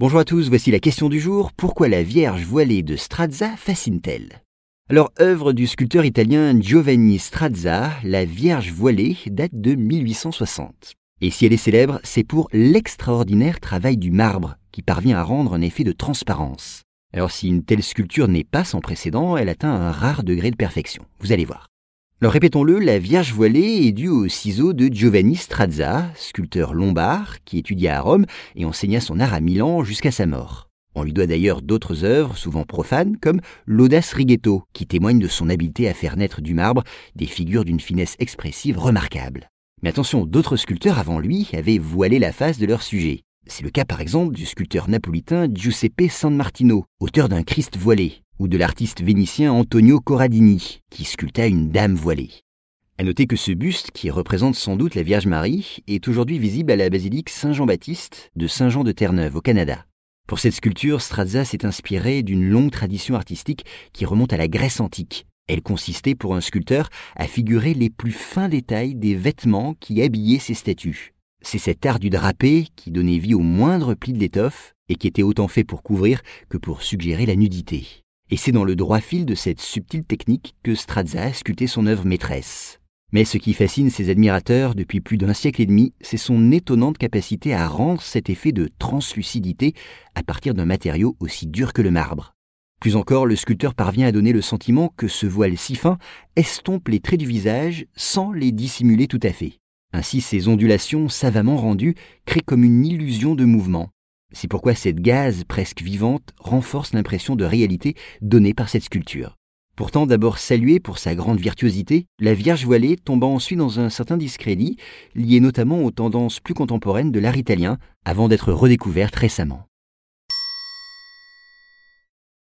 Bonjour à tous, voici la question du jour. Pourquoi la Vierge voilée de Strazza fascine-t-elle? Alors, œuvre du sculpteur italien Giovanni Strazza, la Vierge voilée date de 1860. Et si elle est célèbre, c'est pour l'extraordinaire travail du marbre qui parvient à rendre un effet de transparence. Alors si une telle sculpture n'est pas sans précédent, elle atteint un rare degré de perfection. Vous allez voir. Alors répétons-le, la Vierge voilée est due au ciseau de Giovanni Strazza, sculpteur lombard qui étudia à Rome et enseigna son art à Milan jusqu'à sa mort. On lui doit d'ailleurs d'autres œuvres, souvent profanes, comme l'Audace Righetto, qui témoigne de son habileté à faire naître du marbre des figures d'une finesse expressive remarquable. Mais attention, d'autres sculpteurs avant lui avaient voilé la face de leur sujet. C'est le cas par exemple du sculpteur napolitain Giuseppe San Martino, auteur d'un Christ voilé, ou de l'artiste vénitien Antonio Corradini, qui sculpta une dame voilée. À noter que ce buste, qui représente sans doute la Vierge Marie, est aujourd'hui visible à la basilique Saint-Jean-Baptiste de Saint-Jean de Terre-Neuve, au Canada. Pour cette sculpture, Strazza s'est inspiré d'une longue tradition artistique qui remonte à la Grèce antique. Elle consistait pour un sculpteur à figurer les plus fins détails des vêtements qui habillaient ses statues. C'est cet art du drapé qui donnait vie au moindre pli de l'étoffe et qui était autant fait pour couvrir que pour suggérer la nudité. Et c'est dans le droit fil de cette subtile technique que Strazza a sculpté son œuvre maîtresse. Mais ce qui fascine ses admirateurs depuis plus d'un siècle et demi, c'est son étonnante capacité à rendre cet effet de translucidité à partir d'un matériau aussi dur que le marbre. Plus encore, le sculpteur parvient à donner le sentiment que ce voile si fin estompe les traits du visage sans les dissimuler tout à fait. Ainsi, ces ondulations savamment rendues créent comme une illusion de mouvement. C'est pourquoi cette gaze presque vivante renforce l'impression de réalité donnée par cette sculpture. Pourtant d'abord saluée pour sa grande virtuosité, la Vierge voilée tomba ensuite dans un certain discrédit, lié notamment aux tendances plus contemporaines de l'art italien, avant d'être redécouverte récemment.